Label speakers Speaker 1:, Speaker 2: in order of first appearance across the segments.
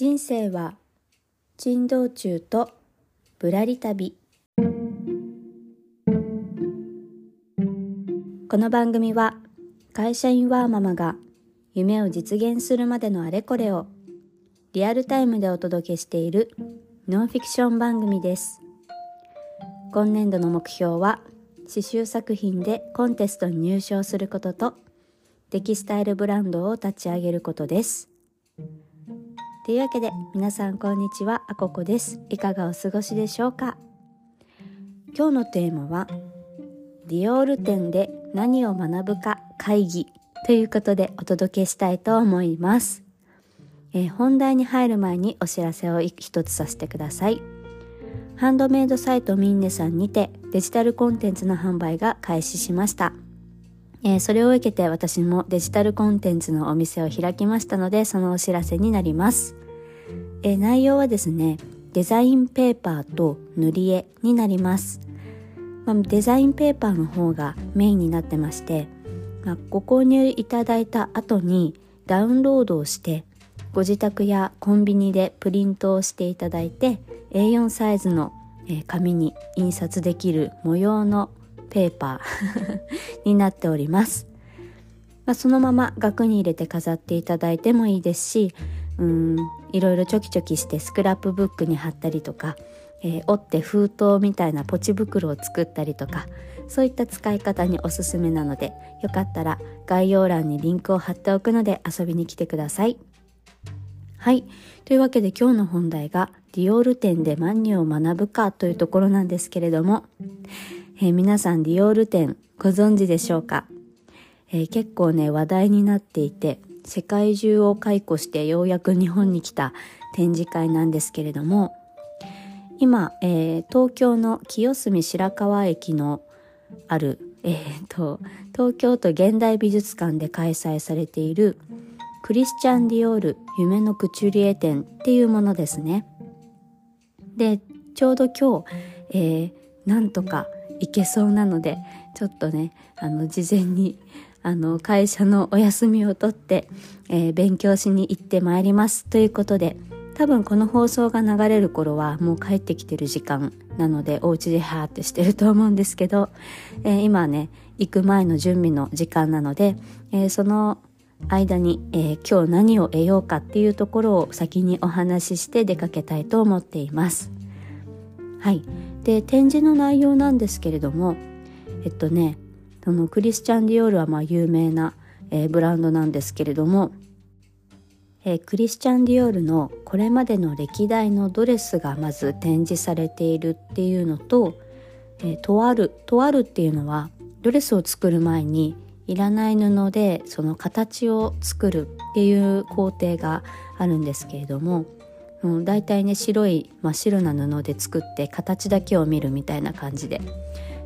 Speaker 1: 人生は珍道中とぶらり旅。この番組は会社員ワーママが夢を実現するまでのあれこれをリアルタイムでお届けしているノンフィクション番組です。今年度の目標は刺繍作品でコンテストに入賞することとテキスタイルブランドを立ち上げることです。というわけで皆さんこんにちはあここです。いかがお過ごしでしょうか？今日のテーマはディオール店で何を学ぶか会議ということでお届けしたいと思います、えー、本題に入る前にお知らせを一つさせてください。ハンドメイドサイトミンネさんにてデジタルコンテンツの販売が開始しました。えー、それを受けて私もデジタルコンテンツのお店を開きましたのでそのお知らせになります。えー、内容はですねデザインペーパーと塗り絵になります。まあ、デザインペーパーの方がメインになってまして、まあ、ご購入いただいた後にダウンロードをしてご自宅やコンビニでプリントをしていただいて A4 サイズの紙に印刷できる模様のペーパー になっております、まあ、そのまま額に入れて飾っていただいてもいいですしうんいろいろチョキチョキしてスクラップブックに貼ったりとか、えー、折って封筒みたいなポチ袋を作ったりとかそういった使い方におすすめなのでよかったら概要欄にリンクを貼っておくので遊びに来てください。はい。というわけで今日の本題がディオール店で何を学ぶかというところなんですけれども、えー、皆さんディオール展ご存知でしょうか、えー、結構ね話題になっていて世界中を解雇してようやく日本に来た展示会なんですけれども今、えー、東京の清澄白河駅のある、えーと、東京都現代美術館で開催されているクリスチャン・ディオール夢のクチュリエ展っていうものですね。でちょうど今日、えー、なんとかいけそうなのでちょっとねあの事前にあの会社のお休みを取って、えー、勉強しに行ってまいりますということで多分この放送が流れる頃はもう帰ってきてる時間なのでお家でハーってしてると思うんですけど、えー、今ね行く前の準備の時間なので、えー、その間に、えー、今日何を得ようかっていうところを先にお話しして出かけたいと思っています。はい。で展示の内容なんですけれどもえっとねそのクリスチャン・ディオールはまあ有名な、えー、ブランドなんですけれども、えー、クリスチャン・ディオールのこれまでの歴代のドレスがまず展示されているっていうのと、えー、とあるとあるっていうのはドレスを作る前にいらない布でその形を作るっていう工程があるんですけれどもうん、大体ね白い真っ白な布で作って形だけを見るみたいな感じで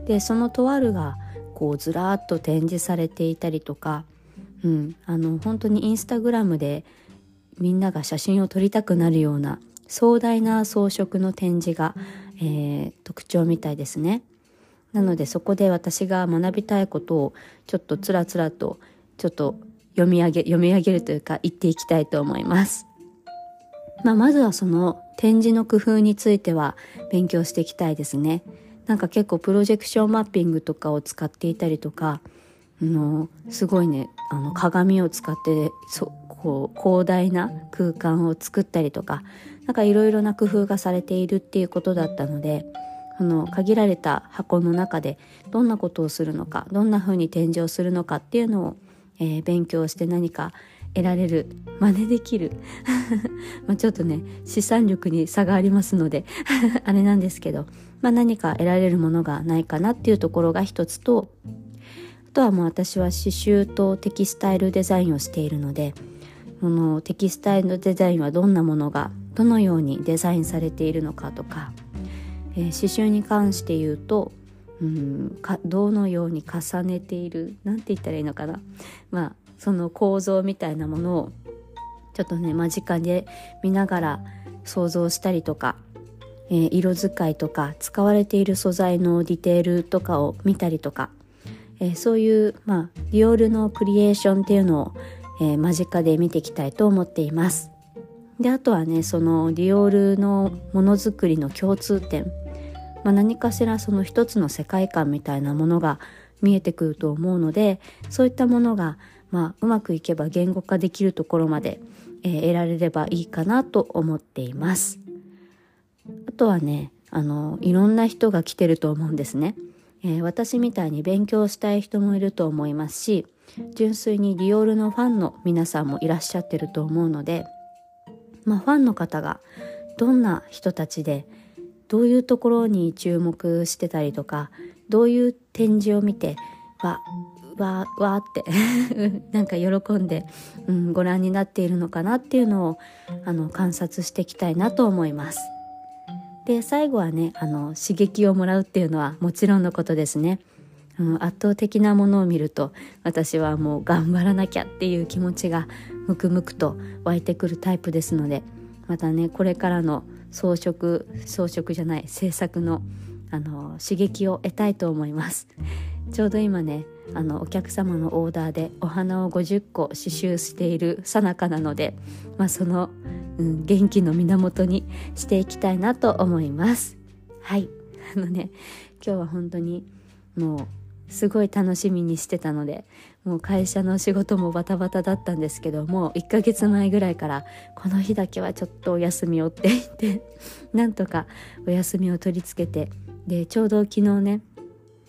Speaker 1: でそのとあるがこうずらーっと展示されていたりとか、うん、あの本当にインスタグラムでみんなが写真を撮りたくなるような壮大な装飾の展示が、えー、特徴みたいですね。なのでそこで私が学びたいことをちょっとつらつらとちょっと読み上げ読み上げるというか言っていきたいと思います。まあ、まずはその展示の工夫については勉強していきたいですね。なんか結構プロジェクションマッピングとかを使っていたりとか、あのすごいねあの鏡を使ってそこう広大な空間を作ったりとかなんかいろいろな工夫がされているっていうことだったのでこの限られた箱の中でどんなことをするのかどんな風に展示をするのかっていうのを、えー、勉強して何か得られる真似できる。まあちょっとね資産力に差がありますので あれなんですけど、まあ、何か得られるものがないかなっていうところが一つとあとはもう私は刺繍とテキスタイルデザインをしているのでこのテキスタイルデザインはどんなものがどのようにデザインされているのかとか、えー、刺繍に関して言うとうんかどのように重ねている何て言ったらいいのかな。まあその構造みたいなものをちょっとね間近で見ながら想像したりとか、えー、色使いとか使われている素材のディテールとかを見たりとか、えー、そういう、まあ、ディオールのクリエーションっていうのを、えー、間近で見ていきたいと思っています。であとはねそのディオールのものづくりの共通点、まあ、何かしらその一つの世界観みたいなものが見えてくると思うのでそういったものが、まあ、うまくいけば言語化できるところまで、えー、得られればいいかなと思っています。あとはねあのいろんな人が来てると思うんですね。えー、私みたいに勉強したい人もいると思いますし純粋にディオールのファンの皆さんもいらっしゃってると思うので、まあ、ファンの方がどんな人たちでどういうところに注目してたりとかどういう展示を見てわわわって なんか喜んで、うん、ご覧になっているのかなっていうのをあの観察していきたいなと思います。で最後はねあの刺激をもらうっていうのはもちろんのことですね。うん、圧倒的なものを見ると私はもう頑張らなきゃっていう気持ちがムクムクと湧いてくるタイプですのでまたねこれからの装飾装飾じゃない制作のあの刺激を得たいと思いますちょうど今ねあのお客様のオーダーでお花を50個刺繍しているさなかなので、まあ、その、うん、元気の源にしていきたいなと思います。はい。あのね今日は本当にもうすごい楽しみにしてたのでもう会社の仕事もバタバタだったんですけどもう1ヶ月前ぐらいからこの日だけはちょっとお休みをって言ってなんとかお休みを取り付けてでちょうど昨日ね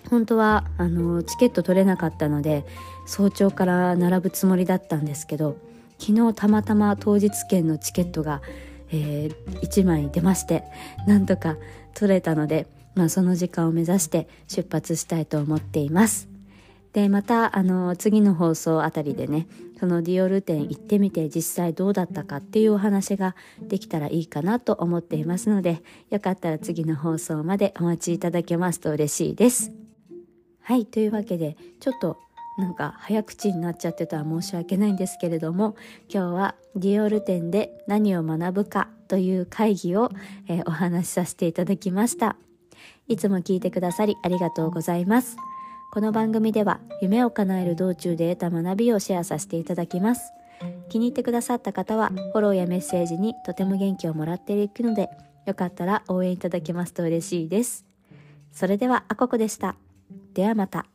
Speaker 1: 本当はあのチケット取れなかったので早朝から並ぶつもりだったんですけど昨日たまたま当日券のチケットが、えー、1枚出ましてなんとか取れたのでまあ、その時間を目指して出発したいと思っています。でまたあの次の放送あたりでねそのディオール店行ってみて実際どうだったかっていうお話ができたらいいかなと思っていますのでよかったら次の放送までお待ちいただけますと嬉しいです。はいというわけでちょっとなんか早口になっちゃってたら申し訳ないんですけれども今日はディオール店で何を学ぶかという会議を、えー、お話しさせていただきました。いつも聞いてくださりありがとうございます。この番組では夢を叶える道中で得た学びをシェアさせていただきます。気に入ってくださった方はフォローやメッセージにとても元気をもらっていくのでよかったら応援いただけますと嬉しいです。それではあここでした。ではまた。